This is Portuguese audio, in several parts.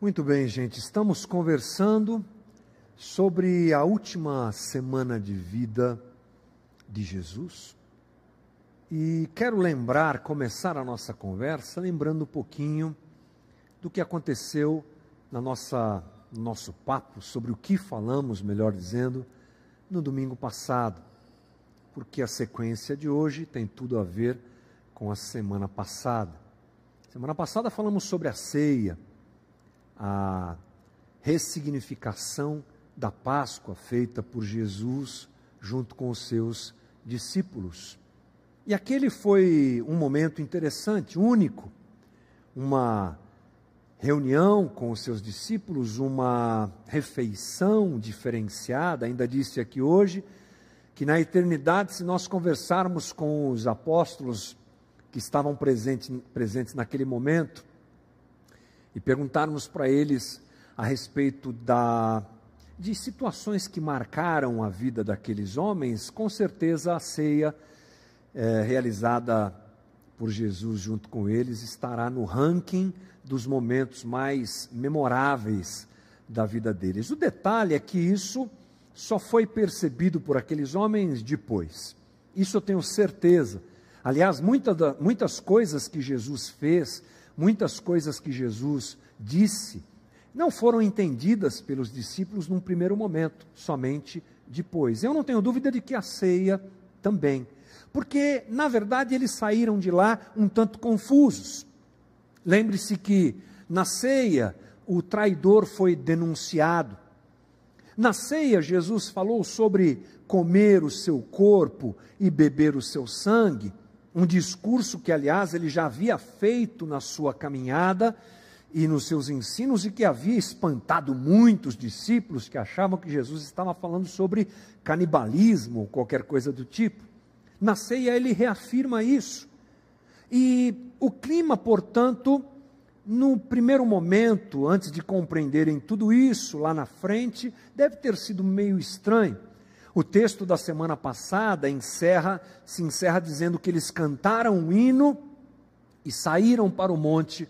Muito bem, gente, estamos conversando sobre a última semana de vida de Jesus. E quero lembrar, começar a nossa conversa lembrando um pouquinho do que aconteceu na nossa no nosso papo sobre o que falamos, melhor dizendo, no domingo passado. Porque a sequência de hoje tem tudo a ver com a semana passada. Semana passada falamos sobre a ceia a ressignificação da Páscoa feita por Jesus junto com os seus discípulos. E aquele foi um momento interessante, único, uma reunião com os seus discípulos, uma refeição diferenciada. Ainda disse aqui hoje que na eternidade, se nós conversarmos com os apóstolos que estavam presentes, presentes naquele momento, e perguntarmos para eles a respeito da, de situações que marcaram a vida daqueles homens, com certeza a ceia é, realizada por Jesus junto com eles estará no ranking dos momentos mais memoráveis da vida deles. O detalhe é que isso só foi percebido por aqueles homens depois. Isso eu tenho certeza. Aliás, muita da, muitas coisas que Jesus fez muitas coisas que Jesus disse não foram entendidas pelos discípulos num primeiro momento, somente depois. Eu não tenho dúvida de que a ceia também, porque na verdade eles saíram de lá um tanto confusos. Lembre-se que na ceia o traidor foi denunciado. Na ceia, Jesus falou sobre comer o seu corpo e beber o seu sangue um discurso que, aliás, ele já havia feito na sua caminhada e nos seus ensinos e que havia espantado muitos discípulos que achavam que Jesus estava falando sobre canibalismo ou qualquer coisa do tipo. Na ceia ele reafirma isso. E o clima, portanto, no primeiro momento, antes de compreenderem tudo isso lá na frente, deve ter sido meio estranho. O texto da semana passada encerra, se encerra dizendo que eles cantaram um hino e saíram para o monte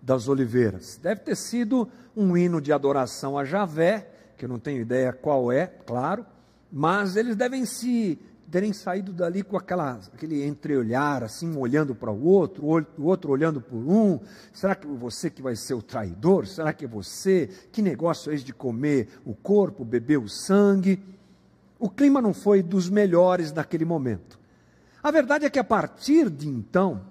das oliveiras. Deve ter sido um hino de adoração a Javé, que eu não tenho ideia qual é, claro, mas eles devem se terem saído dali com aquela, aquele entreolhar, assim, um olhando para o outro, o outro olhando por um. Será que você que vai ser o traidor? Será que é você? Que negócio é esse de comer o corpo, beber o sangue? O clima não foi dos melhores naquele momento. A verdade é que a partir de então,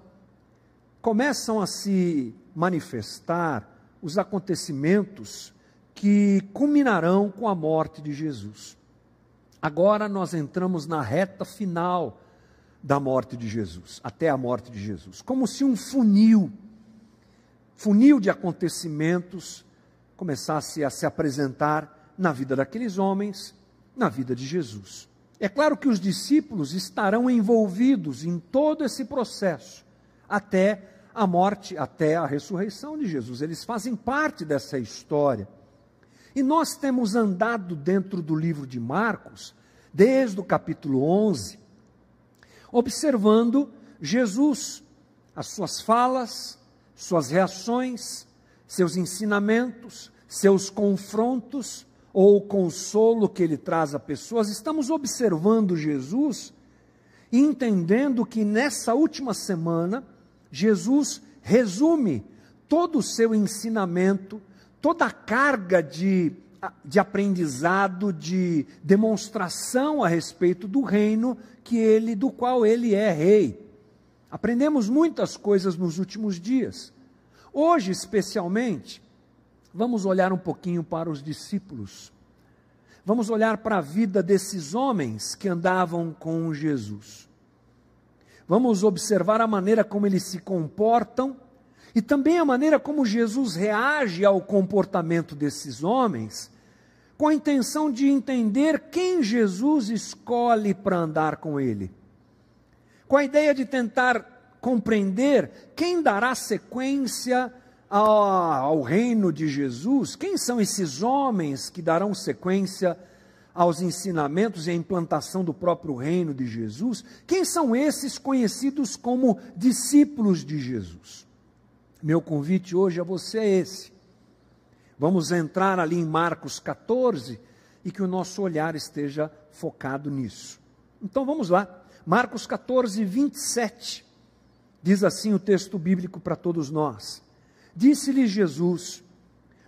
começam a se manifestar os acontecimentos que culminarão com a morte de Jesus. Agora nós entramos na reta final da morte de Jesus, até a morte de Jesus, como se um funil, funil de acontecimentos começasse a se apresentar na vida daqueles homens na vida de Jesus. É claro que os discípulos estarão envolvidos em todo esse processo, até a morte, até a ressurreição de Jesus. Eles fazem parte dessa história. E nós temos andado dentro do livro de Marcos, desde o capítulo 11, observando Jesus, as suas falas, suas reações, seus ensinamentos, seus confrontos, ou o consolo que ele traz a pessoas, estamos observando Jesus e entendendo que nessa última semana, Jesus resume todo o seu ensinamento, toda a carga de, de aprendizado, de demonstração a respeito do reino que ele, do qual ele é rei. Aprendemos muitas coisas nos últimos dias. Hoje, especialmente, Vamos olhar um pouquinho para os discípulos. Vamos olhar para a vida desses homens que andavam com Jesus. Vamos observar a maneira como eles se comportam e também a maneira como Jesus reage ao comportamento desses homens, com a intenção de entender quem Jesus escolhe para andar com ele. Com a ideia de tentar compreender quem dará sequência ao, ao reino de Jesus, quem são esses homens que darão sequência aos ensinamentos e à implantação do próprio reino de Jesus? Quem são esses conhecidos como discípulos de Jesus? Meu convite hoje a você é esse. Vamos entrar ali em Marcos 14 e que o nosso olhar esteja focado nisso. Então vamos lá. Marcos 14, 27. Diz assim o texto bíblico para todos nós: Disse-lhe Jesus: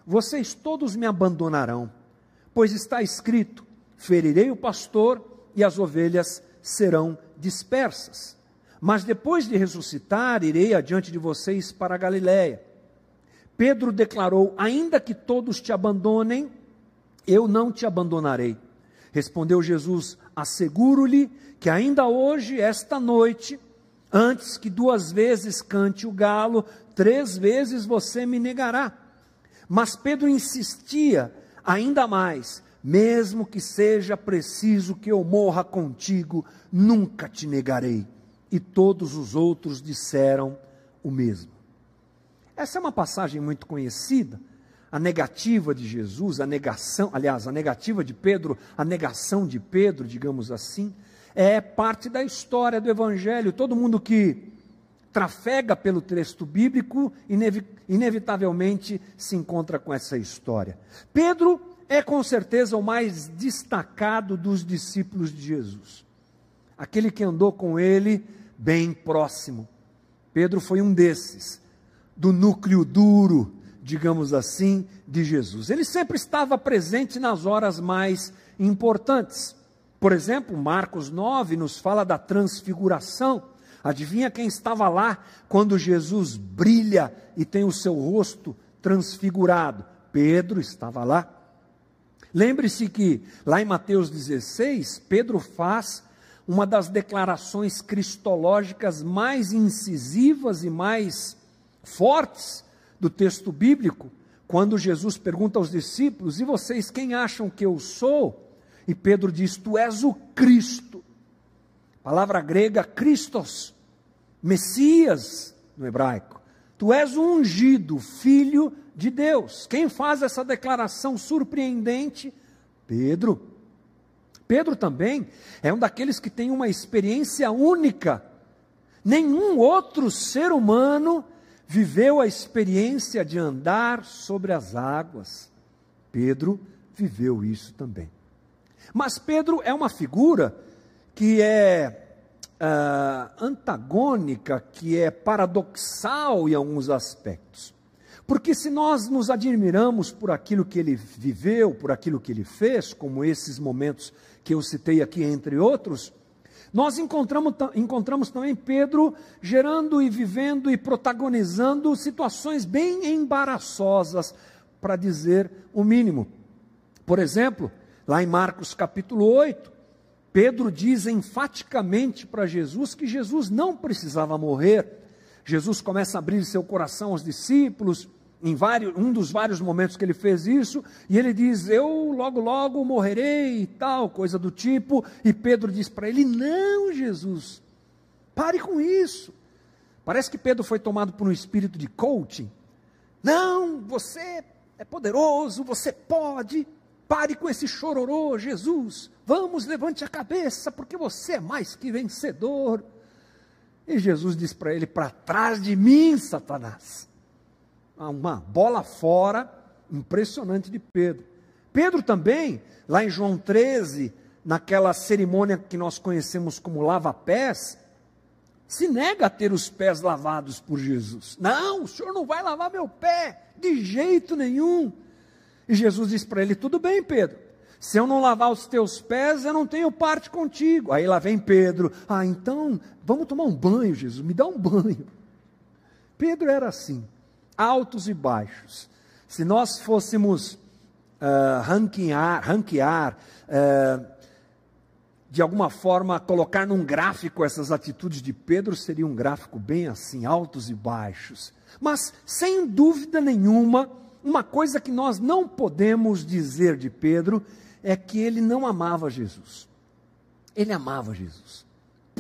Vocês todos me abandonarão, pois está escrito: Ferirei o pastor e as ovelhas serão dispersas. Mas depois de ressuscitar, irei adiante de vocês para a Galiléia. Pedro declarou: Ainda que todos te abandonem, eu não te abandonarei. Respondeu Jesus: Asseguro-lhe que ainda hoje, esta noite, antes que duas vezes cante o galo, três vezes você me negará. Mas Pedro insistia ainda mais: mesmo que seja preciso que eu morra contigo, nunca te negarei. E todos os outros disseram o mesmo. Essa é uma passagem muito conhecida. A negativa de Jesus, a negação, aliás, a negativa de Pedro, a negação de Pedro, digamos assim, é parte da história do Evangelho. Todo mundo que trafega pelo texto bíblico, inevitavelmente se encontra com essa história. Pedro é com certeza o mais destacado dos discípulos de Jesus, aquele que andou com ele bem próximo. Pedro foi um desses, do núcleo duro, digamos assim, de Jesus. Ele sempre estava presente nas horas mais importantes. Por exemplo, Marcos 9 nos fala da transfiguração. Adivinha quem estava lá quando Jesus brilha e tem o seu rosto transfigurado? Pedro estava lá. Lembre-se que lá em Mateus 16, Pedro faz uma das declarações cristológicas mais incisivas e mais fortes do texto bíblico, quando Jesus pergunta aos discípulos: E vocês quem acham que eu sou? E Pedro diz: Tu és o Cristo. Palavra grega Christos, Messias no hebraico. Tu és o ungido, filho de Deus. Quem faz essa declaração surpreendente? Pedro. Pedro também é um daqueles que tem uma experiência única. Nenhum outro ser humano viveu a experiência de andar sobre as águas. Pedro viveu isso também. Mas Pedro é uma figura que é uh, antagônica, que é paradoxal em alguns aspectos. Porque se nós nos admiramos por aquilo que ele viveu, por aquilo que ele fez, como esses momentos que eu citei aqui, entre outros, nós encontramos, encontramos também Pedro gerando e vivendo e protagonizando situações bem embaraçosas, para dizer o mínimo. Por exemplo, lá em Marcos capítulo 8, Pedro diz enfaticamente para Jesus que Jesus não precisava morrer. Jesus começa a abrir seu coração aos discípulos, em vários, um dos vários momentos que ele fez isso, e ele diz: Eu logo, logo morrerei e tal, coisa do tipo. E Pedro diz para ele: Não, Jesus, pare com isso. Parece que Pedro foi tomado por um espírito de coaching. Não, você é poderoso, você pode. Pare com esse chororô, Jesus. Vamos, levante a cabeça, porque você é mais que vencedor. E Jesus diz para ele: Para trás de mim, Satanás uma bola fora impressionante de Pedro. Pedro também, lá em João 13, naquela cerimônia que nós conhecemos como lava-pés, se nega a ter os pés lavados por Jesus. Não, o senhor não vai lavar meu pé, de jeito nenhum. E Jesus diz para ele: Tudo bem, Pedro, se eu não lavar os teus pés, eu não tenho parte contigo. Aí lá vem Pedro: Ah, então vamos tomar um banho, Jesus, me dá um banho. Pedro era assim altos e baixos. Se nós fôssemos uh, ranquear, ranquear uh, de alguma forma, colocar num gráfico essas atitudes de Pedro, seria um gráfico bem assim, altos e baixos. Mas, sem dúvida nenhuma, uma coisa que nós não podemos dizer de Pedro é que ele não amava Jesus. Ele amava Jesus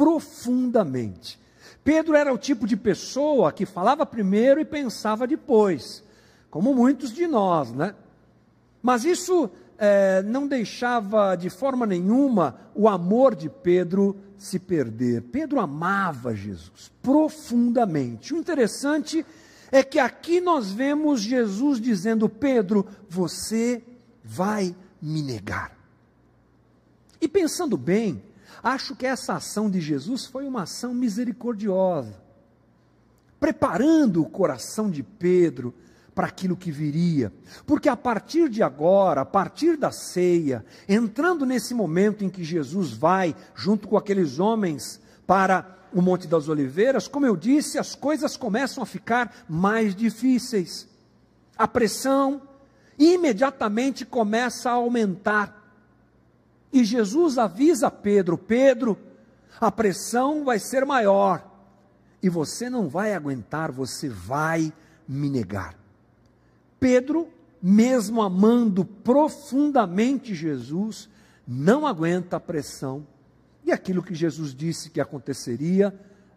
profundamente. Pedro era o tipo de pessoa que falava primeiro e pensava depois, como muitos de nós, né? Mas isso é, não deixava de forma nenhuma o amor de Pedro se perder. Pedro amava Jesus profundamente. O interessante é que aqui nós vemos Jesus dizendo: Pedro, você vai me negar. E pensando bem, acho que essa ação de Jesus foi uma ação misericordiosa, preparando o coração de Pedro para aquilo que viria. Porque a partir de agora, a partir da ceia, entrando nesse momento em que Jesus vai, junto com aqueles homens, para o Monte das Oliveiras, como eu disse, as coisas começam a ficar mais difíceis. A pressão imediatamente começa a aumentar. E Jesus avisa Pedro: Pedro, a pressão vai ser maior e você não vai aguentar, você vai me negar. Pedro, mesmo amando profundamente Jesus, não aguenta a pressão e aquilo que Jesus disse que aconteceria,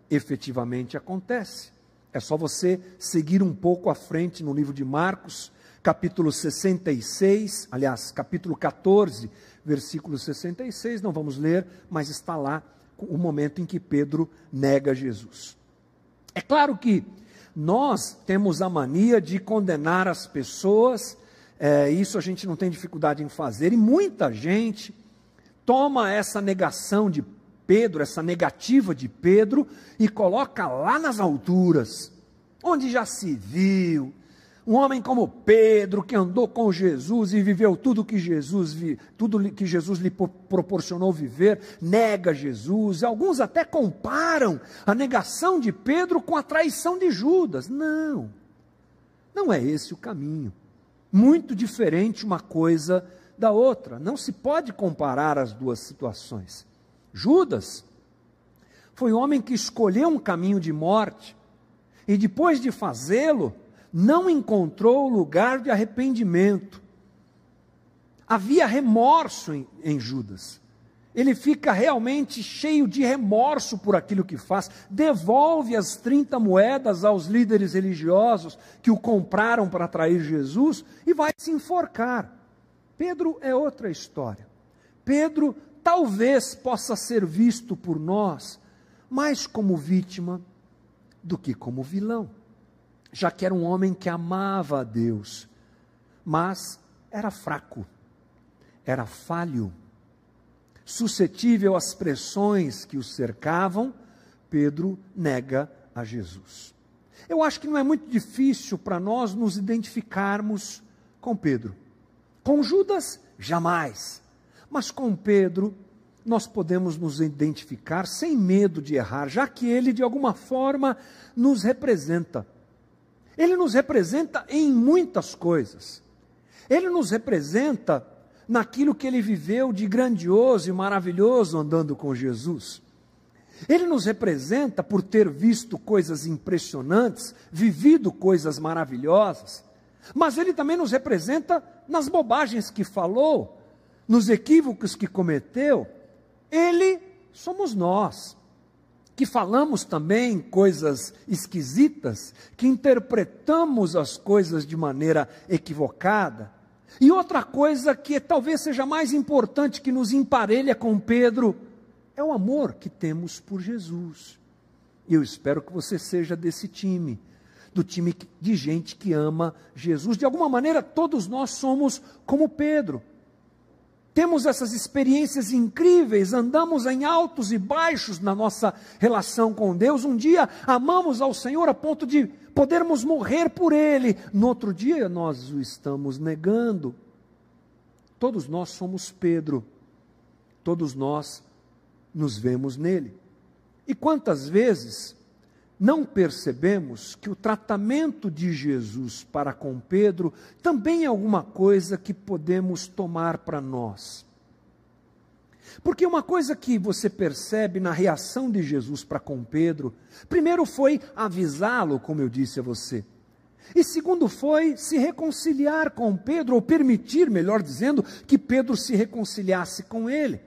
efetivamente acontece. É só você seguir um pouco à frente no livro de Marcos, capítulo 66, aliás, capítulo 14, versículo 66, não vamos ler, mas está lá o momento em que Pedro nega Jesus. É claro que nós temos a mania de condenar as pessoas, é, isso a gente não tem dificuldade em fazer, e muita gente toma essa negação de Pedro, essa negativa de Pedro, e coloca lá nas alturas, onde já se viu. Um homem como Pedro, que andou com Jesus e viveu tudo que Jesus tudo que Jesus lhe proporcionou viver, nega Jesus. Alguns até comparam a negação de Pedro com a traição de Judas. Não. Não é esse o caminho. Muito diferente uma coisa da outra. Não se pode comparar as duas situações. Judas foi um homem que escolheu um caminho de morte e depois de fazê-lo, não encontrou lugar de arrependimento. Havia remorso em, em Judas. Ele fica realmente cheio de remorso por aquilo que faz, devolve as 30 moedas aos líderes religiosos que o compraram para atrair Jesus e vai se enforcar. Pedro é outra história. Pedro talvez possa ser visto por nós mais como vítima do que como vilão, já que era um homem que amava a Deus, mas era fraco, era falho, suscetível às pressões que o cercavam. Pedro nega a Jesus. Eu acho que não é muito difícil para nós nos identificarmos com Pedro. Com Judas, jamais. Mas com Pedro, nós podemos nos identificar sem medo de errar, já que ele, de alguma forma, nos representa. Ele nos representa em muitas coisas. Ele nos representa naquilo que ele viveu de grandioso e maravilhoso andando com Jesus. Ele nos representa por ter visto coisas impressionantes, vivido coisas maravilhosas. Mas ele também nos representa nas bobagens que falou, nos equívocos que cometeu. Ele somos nós, que falamos também coisas esquisitas, que interpretamos as coisas de maneira equivocada. E outra coisa que talvez seja mais importante que nos emparelha com Pedro é o amor que temos por Jesus. E eu espero que você seja desse time do time de gente que ama Jesus. De alguma maneira, todos nós somos como Pedro. Temos essas experiências incríveis, andamos em altos e baixos na nossa relação com Deus. Um dia amamos ao Senhor a ponto de podermos morrer por Ele, no outro dia nós o estamos negando. Todos nós somos Pedro, todos nós nos vemos nele. E quantas vezes não percebemos que o tratamento de Jesus para com Pedro também é alguma coisa que podemos tomar para nós. Porque uma coisa que você percebe na reação de Jesus para com Pedro, primeiro foi avisá-lo, como eu disse a você. E segundo foi se reconciliar com Pedro, ou permitir, melhor dizendo, que Pedro se reconciliasse com ele.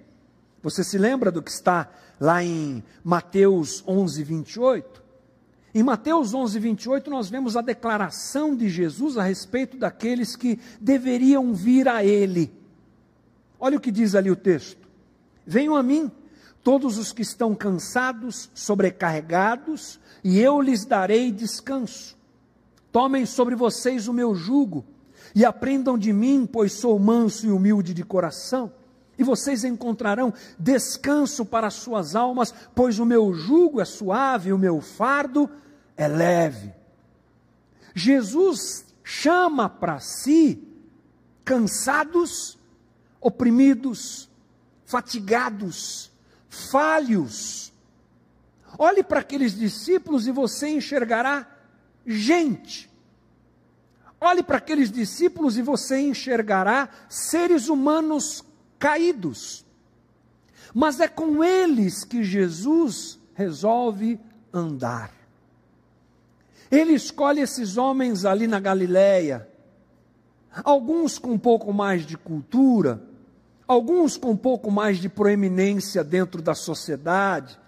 Você se lembra do que está lá em Mateus 11, 28? Em Mateus 11, 28, nós vemos a declaração de Jesus a respeito daqueles que deveriam vir a Ele. Olha o que diz ali o texto: Venham a mim, todos os que estão cansados, sobrecarregados, e eu lhes darei descanso. Tomem sobre vocês o meu jugo e aprendam de mim, pois sou manso e humilde de coração. E vocês encontrarão descanso para as suas almas, pois o meu jugo é suave o meu fardo é leve. Jesus chama para si cansados, oprimidos, fatigados, falhos. Olhe para aqueles discípulos e você enxergará gente. Olhe para aqueles discípulos e você enxergará seres humanos caídos. Mas é com eles que Jesus resolve andar. Ele escolhe esses homens ali na Galileia, alguns com um pouco mais de cultura, alguns com um pouco mais de proeminência dentro da sociedade,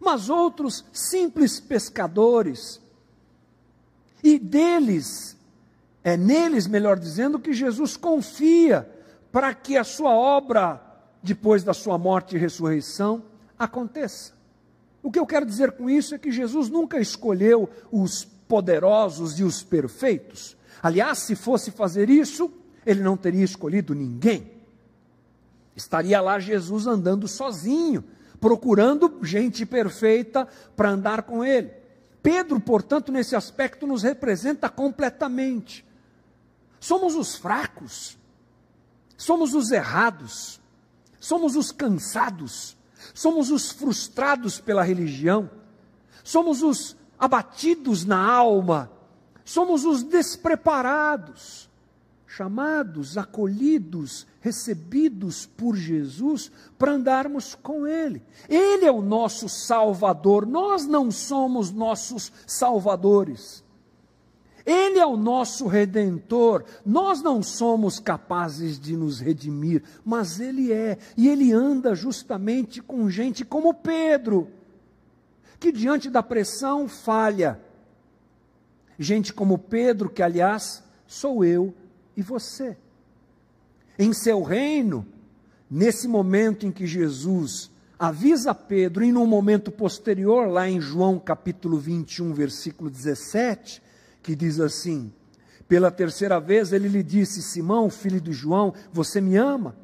mas outros simples pescadores. E deles, é neles, melhor dizendo, que Jesus confia para que a sua obra, depois da sua morte e ressurreição, aconteça. O que eu quero dizer com isso é que Jesus nunca escolheu os poderosos e os perfeitos. Aliás, se fosse fazer isso, ele não teria escolhido ninguém. Estaria lá Jesus andando sozinho, procurando gente perfeita para andar com ele. Pedro, portanto, nesse aspecto, nos representa completamente. Somos os fracos, somos os errados, somos os cansados, somos os frustrados pela religião, somos os abatidos na alma, somos os despreparados, chamados, acolhidos, recebidos por Jesus para andarmos com Ele. Ele é o nosso Salvador, nós não somos nossos salvadores. Ele é o nosso redentor. Nós não somos capazes de nos redimir, mas Ele é. E Ele anda justamente com gente como Pedro, que diante da pressão falha. Gente como Pedro, que aliás sou eu e você. Em seu reino, nesse momento em que Jesus avisa Pedro, e num momento posterior, lá em João capítulo 21, versículo 17, que diz assim: Pela terceira vez ele lhe disse: Simão, filho de João, você me ama?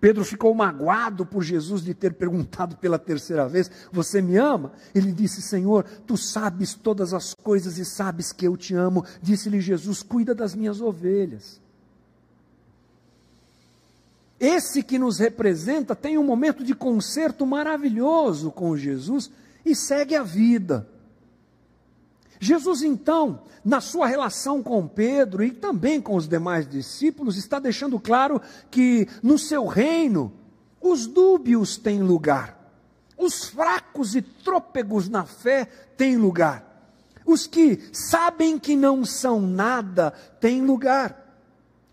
Pedro ficou magoado por Jesus de ter perguntado pela terceira vez: Você me ama? Ele disse: Senhor, tu sabes todas as coisas e sabes que eu te amo. Disse-lhe Jesus: Cuida das minhas ovelhas. Esse que nos representa tem um momento de concerto maravilhoso com Jesus e segue a vida. Jesus, então, na sua relação com Pedro e também com os demais discípulos, está deixando claro que no seu reino os dúbios têm lugar, os fracos e trôpegos na fé têm lugar, os que sabem que não são nada têm lugar,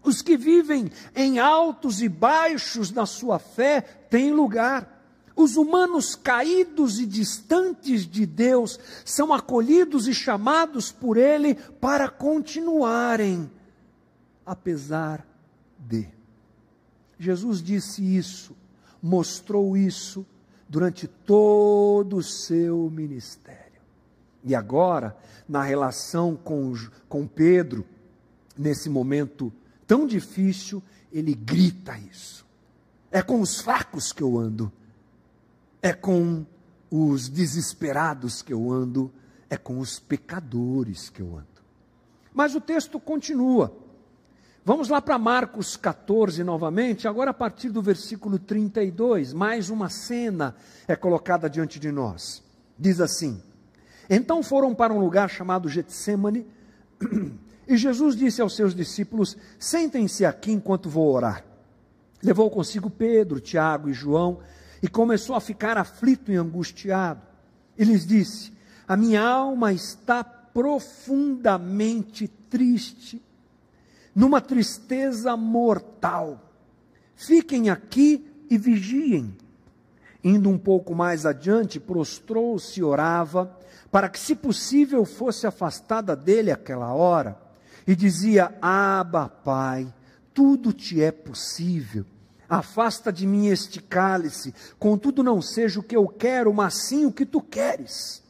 os que vivem em altos e baixos na sua fé têm lugar. Os humanos caídos e distantes de Deus são acolhidos e chamados por Ele para continuarem, apesar de. Jesus disse isso, mostrou isso durante todo o seu ministério. E agora, na relação com, com Pedro, nesse momento tão difícil, ele grita isso. É com os fracos que eu ando é com os desesperados que eu ando, é com os pecadores que eu ando. Mas o texto continua. Vamos lá para Marcos 14 novamente, agora a partir do versículo 32, mais uma cena é colocada diante de nós. Diz assim: Então foram para um lugar chamado Getsemane, e Jesus disse aos seus discípulos: Sentem-se aqui enquanto vou orar. Levou consigo Pedro, Tiago e João, e começou a ficar aflito e angustiado. E lhes disse: A minha alma está profundamente triste, numa tristeza mortal. Fiquem aqui e vigiem. Indo um pouco mais adiante, prostrou-se e orava, para que, se possível, fosse afastada dele aquela hora, e dizia: Aba, Pai, tudo te é possível Afasta de mim este cálice, contudo não seja o que eu quero, mas sim o que tu queres.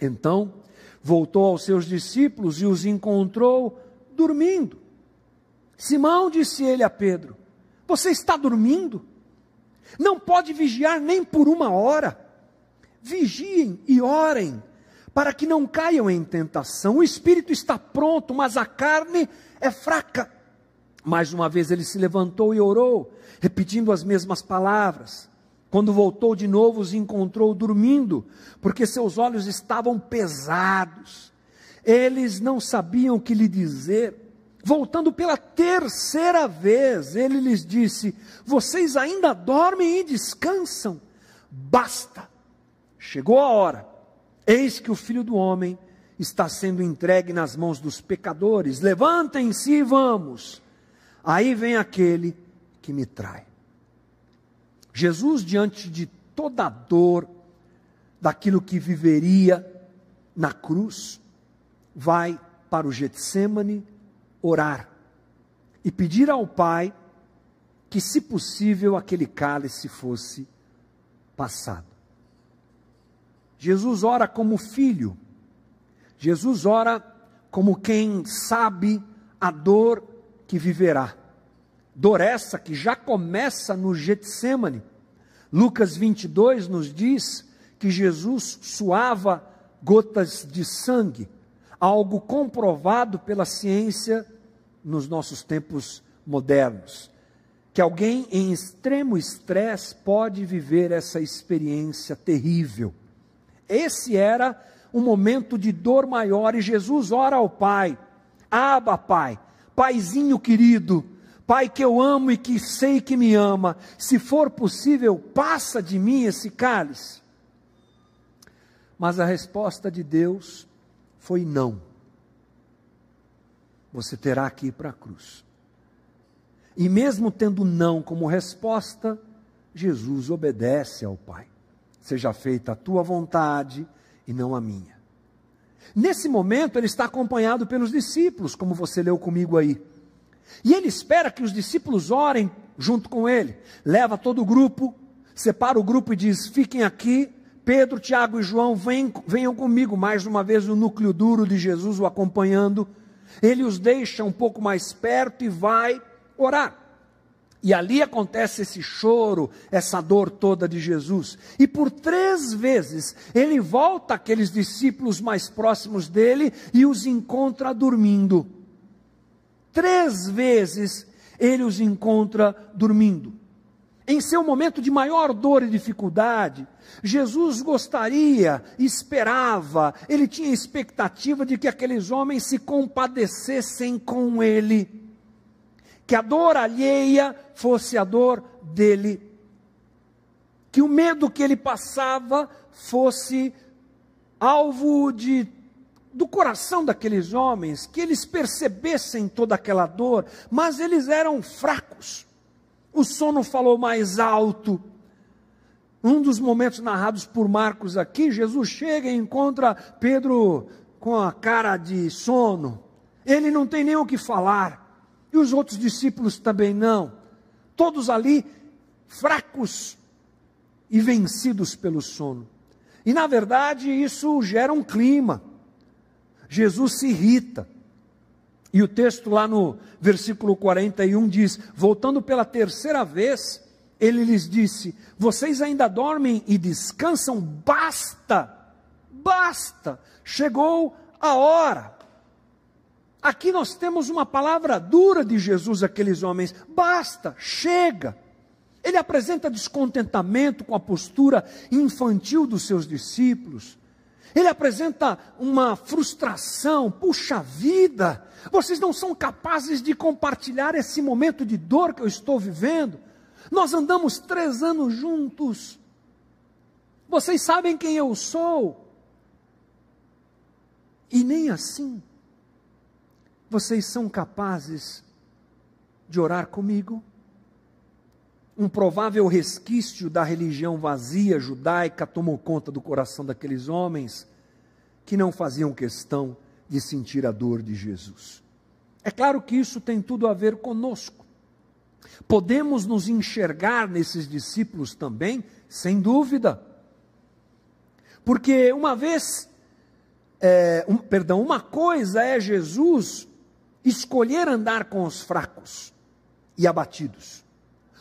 Então voltou aos seus discípulos e os encontrou dormindo. Simão disse ele a Pedro: Você está dormindo? Não pode vigiar nem por uma hora. Vigiem e orem, para que não caiam em tentação. O espírito está pronto, mas a carne é fraca. Mais uma vez ele se levantou e orou, repetindo as mesmas palavras. Quando voltou de novo, os encontrou dormindo, porque seus olhos estavam pesados. Eles não sabiam o que lhe dizer. Voltando pela terceira vez, ele lhes disse: Vocês ainda dormem e descansam? Basta! Chegou a hora. Eis que o filho do homem está sendo entregue nas mãos dos pecadores. Levantem-se e vamos. Aí vem aquele que me trai. Jesus, diante de toda a dor, daquilo que viveria na cruz, vai para o Getsemane orar e pedir ao Pai que, se possível, aquele cálice fosse passado. Jesus ora como filho, Jesus ora como quem sabe a dor que viverá. Dor essa que já começa no Getsemane. Lucas 22 nos diz que Jesus suava gotas de sangue, algo comprovado pela ciência nos nossos tempos modernos. Que alguém em extremo estresse pode viver essa experiência terrível. Esse era um momento de dor maior e Jesus ora ao Pai: Aba, Pai, Paizinho querido, Pai que eu amo e que sei que me ama, se for possível, passa de mim esse cálice. Mas a resposta de Deus foi não. Você terá que ir para a cruz. E mesmo tendo não como resposta, Jesus obedece ao Pai. Seja feita a tua vontade e não a minha. Nesse momento, ele está acompanhado pelos discípulos, como você leu comigo aí. E ele espera que os discípulos orem junto com ele. Leva todo o grupo, separa o grupo e diz: Fiquem aqui. Pedro, Tiago e João, venham, venham comigo. Mais uma vez, o núcleo duro de Jesus o acompanhando. Ele os deixa um pouco mais perto e vai orar. E ali acontece esse choro, essa dor toda de Jesus. E por três vezes ele volta àqueles discípulos mais próximos dele e os encontra dormindo. Três vezes ele os encontra dormindo. Em seu momento de maior dor e dificuldade, Jesus gostaria, esperava, ele tinha expectativa de que aqueles homens se compadecessem com ele que a dor alheia fosse a dor dele, que o medo que ele passava fosse alvo de do coração daqueles homens, que eles percebessem toda aquela dor, mas eles eram fracos. O sono falou mais alto. Um dos momentos narrados por Marcos aqui, Jesus chega e encontra Pedro com a cara de sono. Ele não tem nem o que falar. E os outros discípulos também não. Todos ali fracos e vencidos pelo sono. E na verdade isso gera um clima. Jesus se irrita. E o texto lá no versículo 41 diz: Voltando pela terceira vez, ele lhes disse: Vocês ainda dormem e descansam? Basta, basta, chegou a hora. Aqui nós temos uma palavra dura de Jesus àqueles homens: basta, chega. Ele apresenta descontentamento com a postura infantil dos seus discípulos. Ele apresenta uma frustração, puxa vida, vocês não são capazes de compartilhar esse momento de dor que eu estou vivendo. Nós andamos três anos juntos. Vocês sabem quem eu sou. E nem assim vocês são capazes de orar comigo? Um provável resquício da religião vazia judaica tomou conta do coração daqueles homens que não faziam questão de sentir a dor de Jesus. É claro que isso tem tudo a ver conosco. Podemos nos enxergar nesses discípulos também, sem dúvida. Porque uma vez é, um, perdão, uma coisa é Jesus escolher andar com os fracos e abatidos.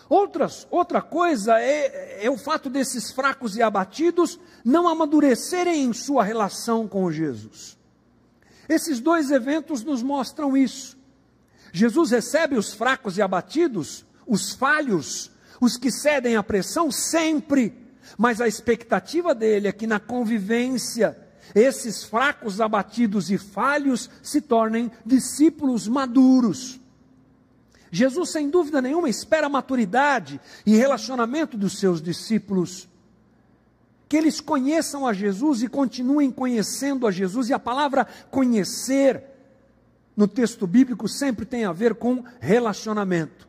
Outras, outra coisa é, é o fato desses fracos e abatidos não amadurecerem em sua relação com Jesus. Esses dois eventos nos mostram isso. Jesus recebe os fracos e abatidos, os falhos, os que cedem à pressão, sempre, mas a expectativa dele é que na convivência, esses fracos, abatidos e falhos se tornem discípulos maduros. Jesus, sem dúvida nenhuma, espera a maturidade e relacionamento dos seus discípulos. Que eles conheçam a Jesus e continuem conhecendo a Jesus, e a palavra conhecer no texto bíblico sempre tem a ver com relacionamento.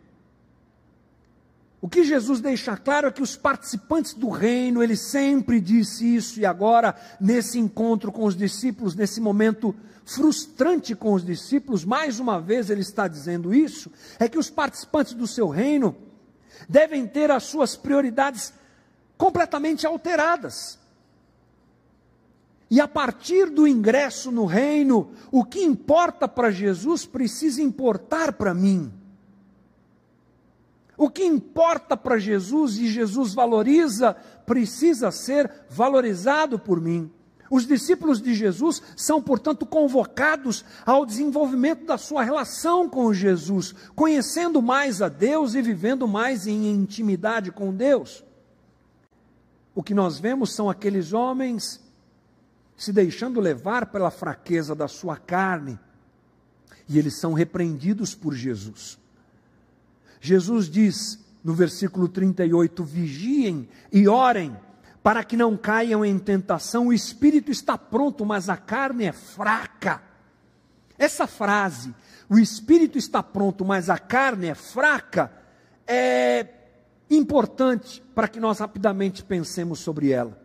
O que Jesus deixa claro é que os participantes do reino, ele sempre disse isso, e agora, nesse encontro com os discípulos, nesse momento frustrante com os discípulos, mais uma vez ele está dizendo isso, é que os participantes do seu reino devem ter as suas prioridades completamente alteradas. E a partir do ingresso no reino, o que importa para Jesus precisa importar para mim. O que importa para Jesus e Jesus valoriza, precisa ser valorizado por mim. Os discípulos de Jesus são, portanto, convocados ao desenvolvimento da sua relação com Jesus, conhecendo mais a Deus e vivendo mais em intimidade com Deus. O que nós vemos são aqueles homens se deixando levar pela fraqueza da sua carne, e eles são repreendidos por Jesus. Jesus diz no versículo 38: vigiem e orem, para que não caiam em tentação. O espírito está pronto, mas a carne é fraca. Essa frase, o espírito está pronto, mas a carne é fraca, é importante para que nós rapidamente pensemos sobre ela.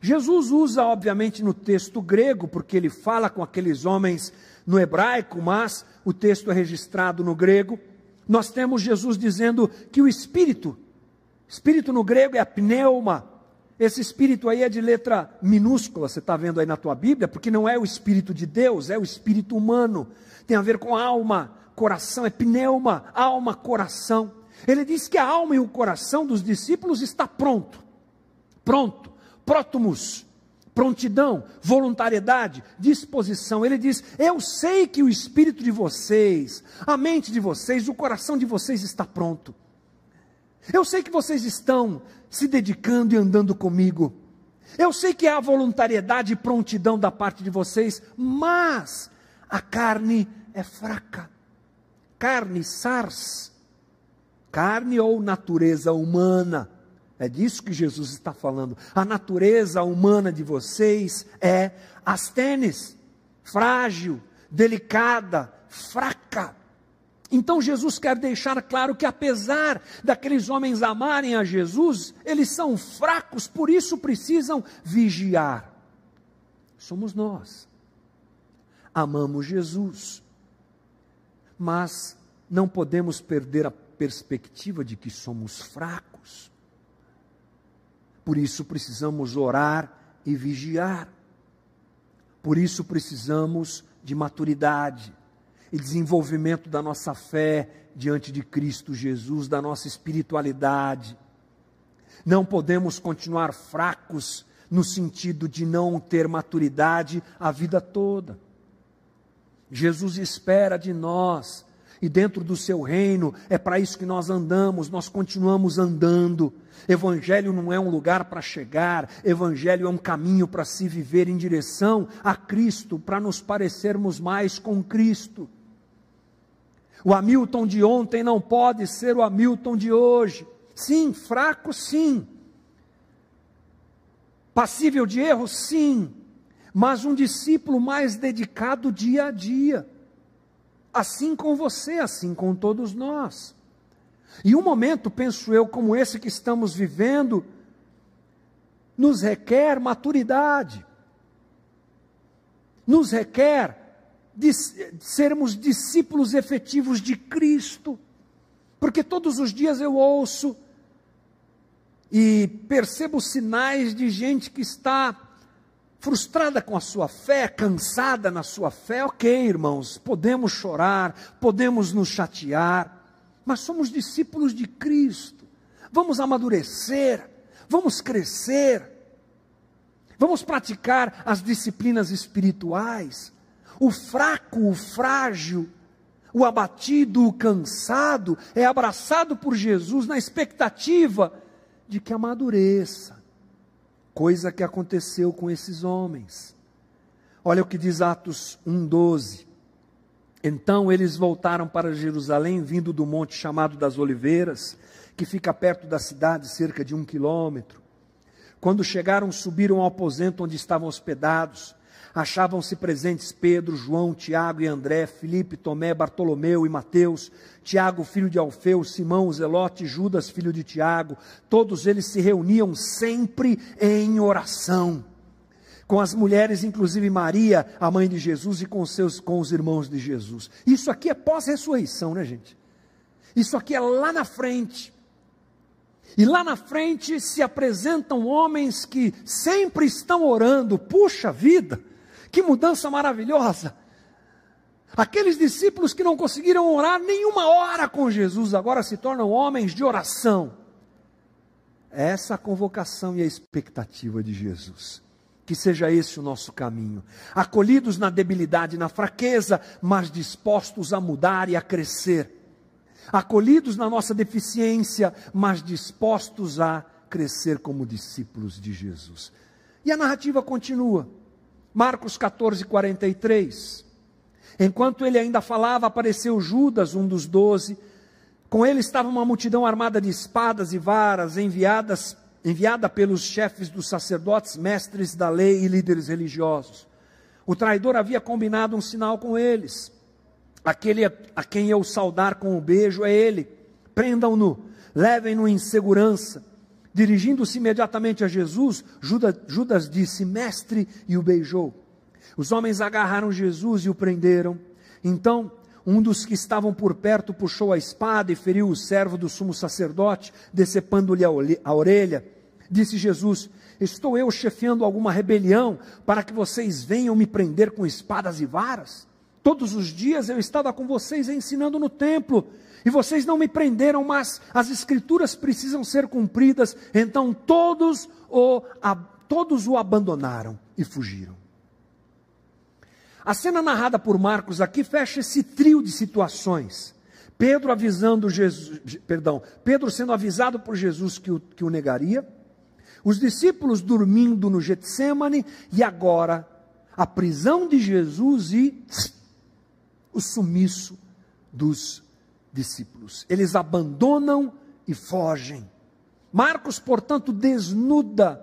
Jesus usa, obviamente, no texto grego, porque ele fala com aqueles homens no hebraico, mas o texto é registrado no grego nós temos Jesus dizendo que o espírito, espírito no grego é pneuma, esse espírito aí é de letra minúscula, você está vendo aí na tua Bíblia, porque não é o espírito de Deus, é o espírito humano, tem a ver com alma, coração, é pneuma, alma, coração. Ele diz que a alma e o coração dos discípulos está pronto, pronto, prótomos, prontidão, voluntariedade, disposição. Ele diz: Eu sei que o espírito de vocês, a mente de vocês, o coração de vocês está pronto. Eu sei que vocês estão se dedicando e andando comigo. Eu sei que há voluntariedade e prontidão da parte de vocês, mas a carne é fraca. Carne, sars, carne ou natureza humana é disso que Jesus está falando. A natureza humana de vocês é astênis, frágil, delicada, fraca. Então Jesus quer deixar claro que apesar daqueles homens amarem a Jesus, eles são fracos, por isso precisam vigiar. Somos nós. Amamos Jesus. Mas não podemos perder a perspectiva de que somos fracos. Por isso precisamos orar e vigiar. Por isso precisamos de maturidade e desenvolvimento da nossa fé diante de Cristo Jesus, da nossa espiritualidade. Não podemos continuar fracos no sentido de não ter maturidade a vida toda. Jesus espera de nós, e dentro do seu reino é para isso que nós andamos, nós continuamos andando Evangelho não é um lugar para chegar, Evangelho é um caminho para se viver em direção a Cristo, para nos parecermos mais com Cristo. O Hamilton de ontem não pode ser o Hamilton de hoje. Sim, fraco, sim. Passível de erro, sim. Mas um discípulo mais dedicado dia a dia. Assim com você, assim com todos nós. E um momento, penso eu, como esse que estamos vivendo, nos requer maturidade, nos requer de sermos discípulos efetivos de Cristo, porque todos os dias eu ouço e percebo sinais de gente que está frustrada com a sua fé, cansada na sua fé, ok, irmãos, podemos chorar, podemos nos chatear, mas somos discípulos de Cristo, vamos amadurecer, vamos crescer, vamos praticar as disciplinas espirituais. O fraco, o frágil, o abatido, o cansado é abraçado por Jesus na expectativa de que amadureça, coisa que aconteceu com esses homens. Olha o que diz Atos 1,12. Então eles voltaram para Jerusalém, vindo do monte chamado das Oliveiras, que fica perto da cidade, cerca de um quilômetro. Quando chegaram, subiram ao aposento onde estavam hospedados achavam-se presentes Pedro, João, Tiago e André, Filipe, Tomé, Bartolomeu e Mateus, Tiago, filho de Alfeu, Simão, Zelote, Judas, filho de Tiago. Todos eles se reuniam sempre em oração. Com as mulheres, inclusive Maria, a mãe de Jesus, e com, seus, com os irmãos de Jesus. Isso aqui é pós-ressurreição, né, gente? Isso aqui é lá na frente. E lá na frente se apresentam homens que sempre estão orando. Puxa vida! Que mudança maravilhosa! Aqueles discípulos que não conseguiram orar nenhuma hora com Jesus, agora se tornam homens de oração. É essa a convocação e a expectativa de Jesus. Que seja esse o nosso caminho. Acolhidos na debilidade, na fraqueza, mas dispostos a mudar e a crescer. Acolhidos na nossa deficiência, mas dispostos a crescer como discípulos de Jesus. E a narrativa continua. Marcos 14, 43. Enquanto ele ainda falava, apareceu Judas, um dos doze. Com ele estava uma multidão armada de espadas e varas, enviadas, enviada pelos chefes dos sacerdotes, mestres da lei e líderes religiosos. O traidor havia combinado um sinal com eles. Aquele a quem eu saudar com o um beijo é ele. Prendam-no, levem-no em segurança Dirigindo-se imediatamente a Jesus, Judas, Judas disse: Mestre, e o beijou. Os homens agarraram Jesus e o prenderam. Então, um dos que estavam por perto puxou a espada e feriu o servo do sumo sacerdote, decepando-lhe a orelha. Disse Jesus: Estou eu chefiando alguma rebelião para que vocês venham me prender com espadas e varas? Todos os dias eu estava com vocês ensinando no templo e vocês não me prenderam, mas as escrituras precisam ser cumpridas. Então todos o, a, todos o abandonaram e fugiram. A cena narrada por Marcos aqui fecha esse trio de situações. Pedro avisando Jesus, perdão, Pedro sendo avisado por Jesus que o, que o negaria, os discípulos dormindo no Getsemane e agora a prisão de Jesus e o sumiço dos discípulos. Eles abandonam e fogem. Marcos, portanto, desnuda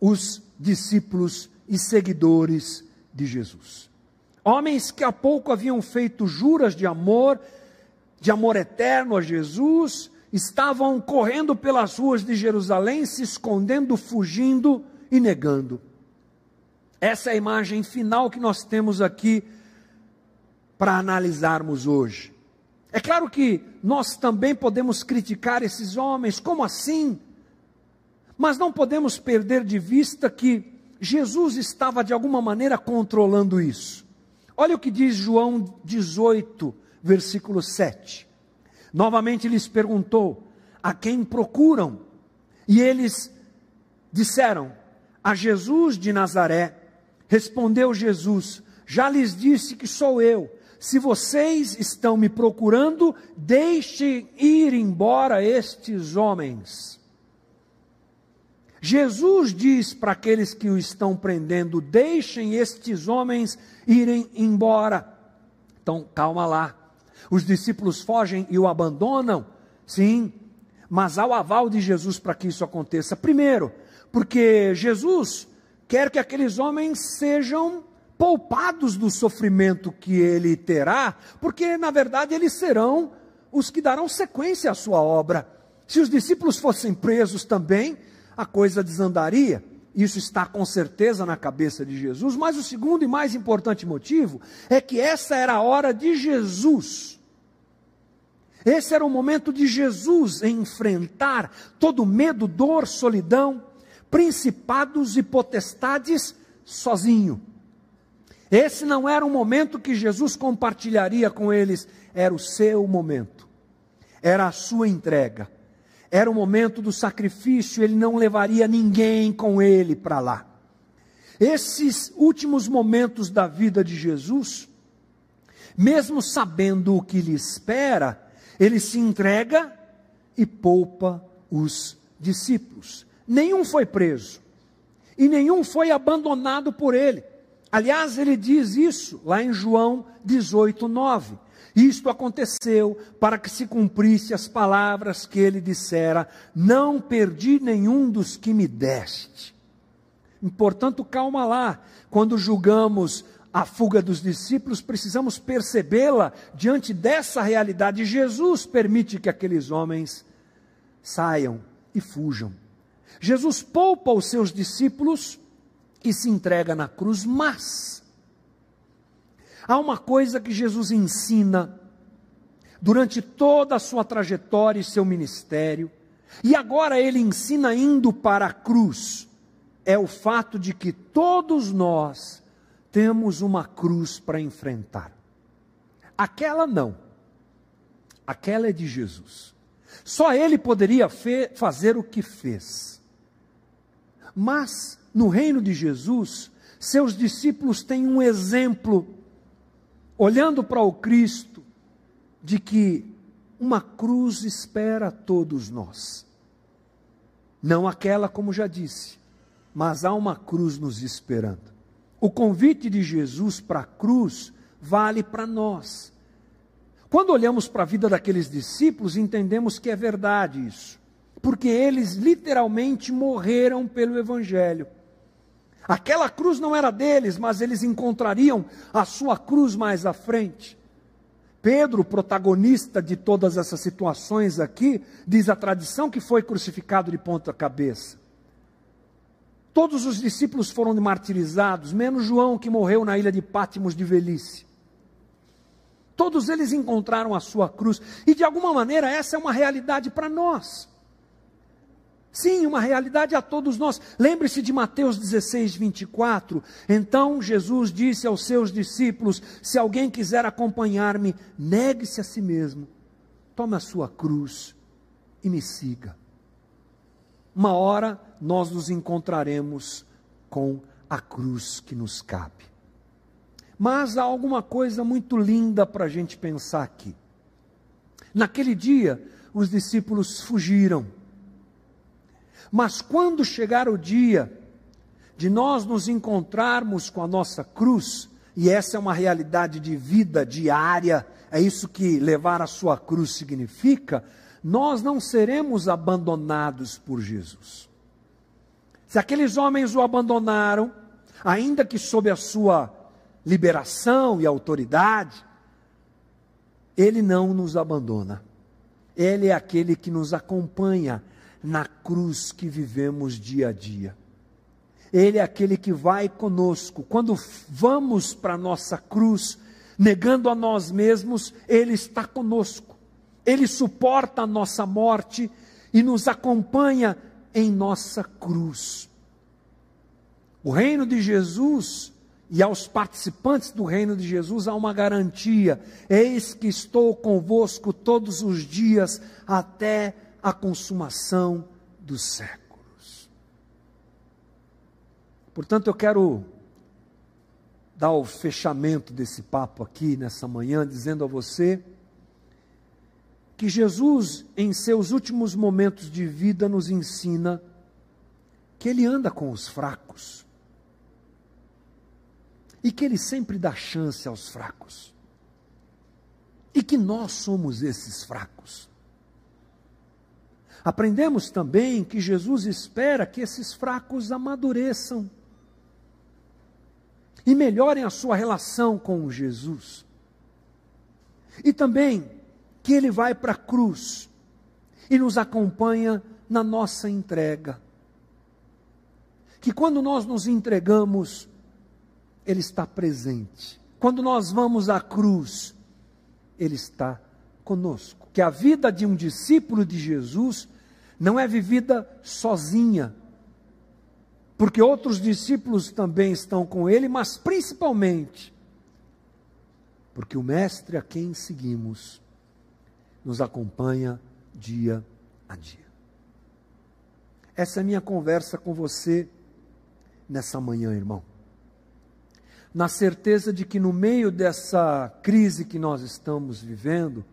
os discípulos e seguidores de Jesus. Homens que há pouco haviam feito juras de amor, de amor eterno a Jesus, estavam correndo pelas ruas de Jerusalém, se escondendo, fugindo e negando. Essa é a imagem final que nós temos aqui para analisarmos hoje. É claro que nós também podemos criticar esses homens, como assim? Mas não podemos perder de vista que Jesus estava de alguma maneira controlando isso. Olha o que diz João 18, versículo 7. Novamente lhes perguntou: A quem procuram? E eles disseram: A Jesus de Nazaré. Respondeu Jesus: Já lhes disse que sou eu. Se vocês estão me procurando, deixem ir embora estes homens. Jesus diz para aqueles que o estão prendendo: deixem estes homens irem embora. Então, calma lá. Os discípulos fogem e o abandonam? Sim, mas há o aval de Jesus para que isso aconteça. Primeiro, porque Jesus quer que aqueles homens sejam poupados do sofrimento que ele terá, porque na verdade eles serão os que darão sequência à sua obra. Se os discípulos fossem presos também, a coisa desandaria. Isso está com certeza na cabeça de Jesus, mas o segundo e mais importante motivo é que essa era a hora de Jesus. Esse era o momento de Jesus enfrentar todo medo, dor, solidão, principados e potestades sozinho. Esse não era um momento que Jesus compartilharia com eles, era o seu momento, era a sua entrega, era o momento do sacrifício, ele não levaria ninguém com ele para lá. Esses últimos momentos da vida de Jesus, mesmo sabendo o que lhe espera, ele se entrega e poupa os discípulos. Nenhum foi preso e nenhum foi abandonado por ele. Aliás, ele diz isso lá em João 18, 9. Isto aconteceu para que se cumprisse as palavras que ele dissera: Não perdi nenhum dos que me deste. Portanto, calma lá. Quando julgamos a fuga dos discípulos, precisamos percebê-la diante dessa realidade. Jesus permite que aqueles homens saiam e fujam. Jesus poupa os seus discípulos e se entrega na cruz, mas há uma coisa que Jesus ensina durante toda a sua trajetória e seu ministério, e agora ele ensina indo para a cruz é o fato de que todos nós temos uma cruz para enfrentar. Aquela não. Aquela é de Jesus. Só ele poderia fazer o que fez. Mas, no reino de Jesus, seus discípulos têm um exemplo, olhando para o Cristo, de que uma cruz espera todos nós. Não aquela, como já disse, mas há uma cruz nos esperando. O convite de Jesus para a cruz vale para nós. Quando olhamos para a vida daqueles discípulos, entendemos que é verdade isso, porque eles literalmente morreram pelo Evangelho. Aquela cruz não era deles, mas eles encontrariam a sua cruz mais à frente. Pedro, protagonista de todas essas situações aqui, diz a tradição que foi crucificado de ponta cabeça. Todos os discípulos foram martirizados, menos João, que morreu na ilha de Pátimos de velhice. Todos eles encontraram a sua cruz, e de alguma maneira essa é uma realidade para nós. Sim, uma realidade a todos nós. Lembre-se de Mateus 16, 24. Então Jesus disse aos seus discípulos: Se alguém quiser acompanhar-me, negue-se a si mesmo, tome a sua cruz e me siga. Uma hora nós nos encontraremos com a cruz que nos cabe. Mas há alguma coisa muito linda para a gente pensar aqui. Naquele dia, os discípulos fugiram. Mas quando chegar o dia de nós nos encontrarmos com a nossa cruz, e essa é uma realidade de vida diária, é isso que levar a sua cruz significa, nós não seremos abandonados por Jesus. Se aqueles homens o abandonaram, ainda que sob a sua liberação e autoridade, ele não nos abandona. Ele é aquele que nos acompanha na cruz que vivemos dia a dia. Ele é aquele que vai conosco. Quando vamos para a nossa cruz, negando a nós mesmos, Ele está conosco. Ele suporta a nossa morte e nos acompanha em nossa cruz. O reino de Jesus e aos participantes do reino de Jesus há uma garantia: eis que estou convosco todos os dias até a consumação dos séculos. Portanto, eu quero dar o fechamento desse papo aqui nessa manhã, dizendo a você que Jesus, em seus últimos momentos de vida, nos ensina que Ele anda com os fracos e que Ele sempre dá chance aos fracos e que nós somos esses fracos. Aprendemos também que Jesus espera que esses fracos amadureçam e melhorem a sua relação com Jesus. E também que ele vai para a cruz e nos acompanha na nossa entrega. Que quando nós nos entregamos, ele está presente. Quando nós vamos à cruz, ele está conosco. Que a vida de um discípulo de Jesus não é vivida sozinha. porque outros discípulos também estão com ele, mas principalmente porque o Mestre a quem seguimos nos acompanha dia a dia. Essa é a minha conversa com você nessa manhã, irmão. Na certeza de que no meio dessa crise que nós estamos vivendo,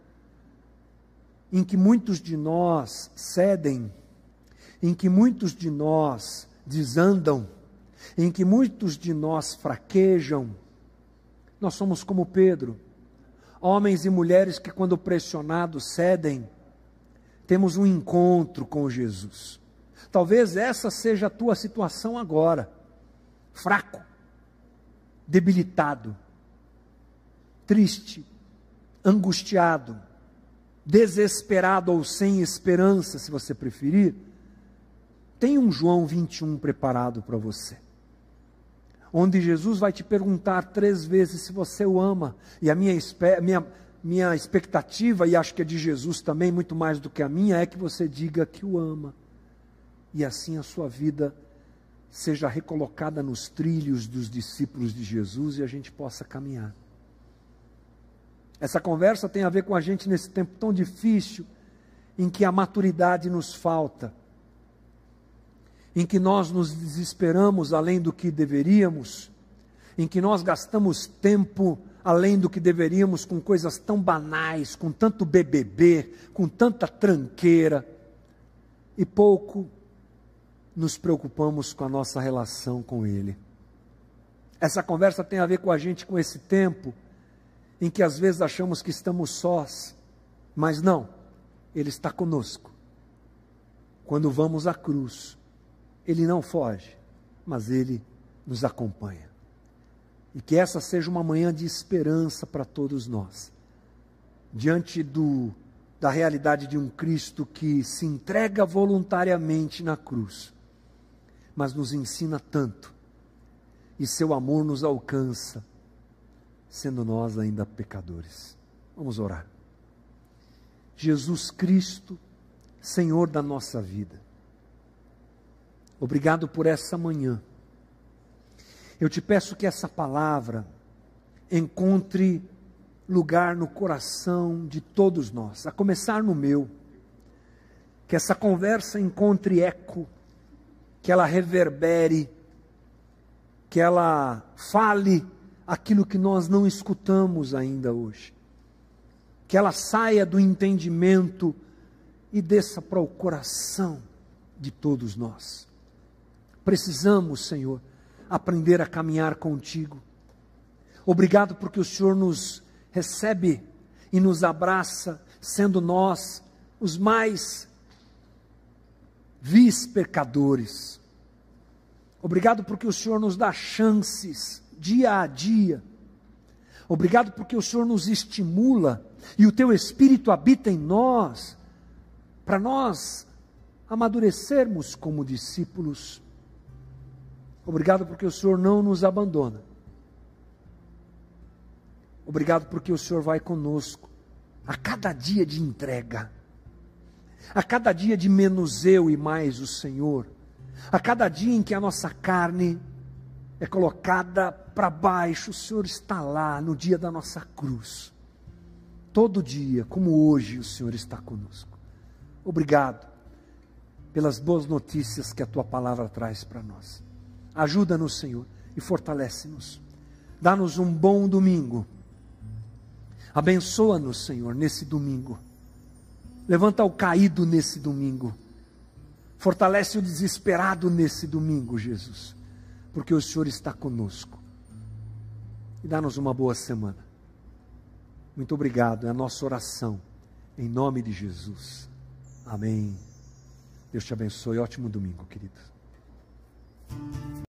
em que muitos de nós cedem, em que muitos de nós desandam, em que muitos de nós fraquejam, nós somos como Pedro, homens e mulheres que, quando pressionados, cedem. Temos um encontro com Jesus. Talvez essa seja a tua situação agora. Fraco, debilitado, triste, angustiado, desesperado ou sem esperança, se você preferir. Tem um João 21 preparado para você onde Jesus vai te perguntar três vezes se você o ama. E a minha, minha, minha expectativa, e acho que é de Jesus também, muito mais do que a minha, é que você diga que o ama. E assim a sua vida seja recolocada nos trilhos dos discípulos de Jesus e a gente possa caminhar. Essa conversa tem a ver com a gente nesse tempo tão difícil, em que a maturidade nos falta em que nós nos desesperamos além do que deveríamos, em que nós gastamos tempo além do que deveríamos com coisas tão banais, com tanto BBB, com tanta tranqueira, e pouco nos preocupamos com a nossa relação com Ele. Essa conversa tem a ver com a gente, com esse tempo em que às vezes achamos que estamos sós, mas não, Ele está conosco. Quando vamos à cruz, ele não foge, mas ele nos acompanha. E que essa seja uma manhã de esperança para todos nós. Diante do, da realidade de um Cristo que se entrega voluntariamente na cruz, mas nos ensina tanto, e seu amor nos alcança, sendo nós ainda pecadores. Vamos orar. Jesus Cristo, Senhor da nossa vida, Obrigado por essa manhã. Eu te peço que essa palavra encontre lugar no coração de todos nós, a começar no meu. Que essa conversa encontre eco, que ela reverbere, que ela fale aquilo que nós não escutamos ainda hoje. Que ela saia do entendimento e desça para o coração de todos nós. Precisamos, Senhor, aprender a caminhar contigo. Obrigado porque o Senhor nos recebe e nos abraça, sendo nós os mais vis pecadores. Obrigado porque o Senhor nos dá chances dia a dia. Obrigado porque o Senhor nos estimula e o teu Espírito habita em nós, para nós amadurecermos como discípulos. Obrigado porque o Senhor não nos abandona. Obrigado porque o Senhor vai conosco a cada dia de entrega, a cada dia de menos eu e mais o Senhor, a cada dia em que a nossa carne é colocada para baixo, o Senhor está lá no dia da nossa cruz. Todo dia, como hoje, o Senhor está conosco. Obrigado pelas boas notícias que a tua palavra traz para nós. Ajuda-nos, Senhor, e fortalece-nos. Dá-nos um bom domingo. Abençoa-nos, Senhor, nesse domingo. Levanta o caído nesse domingo. Fortalece o desesperado nesse domingo, Jesus, porque o Senhor está conosco. E dá-nos uma boa semana. Muito obrigado, é a nossa oração, em nome de Jesus. Amém. Deus te abençoe. Ótimo domingo, querido.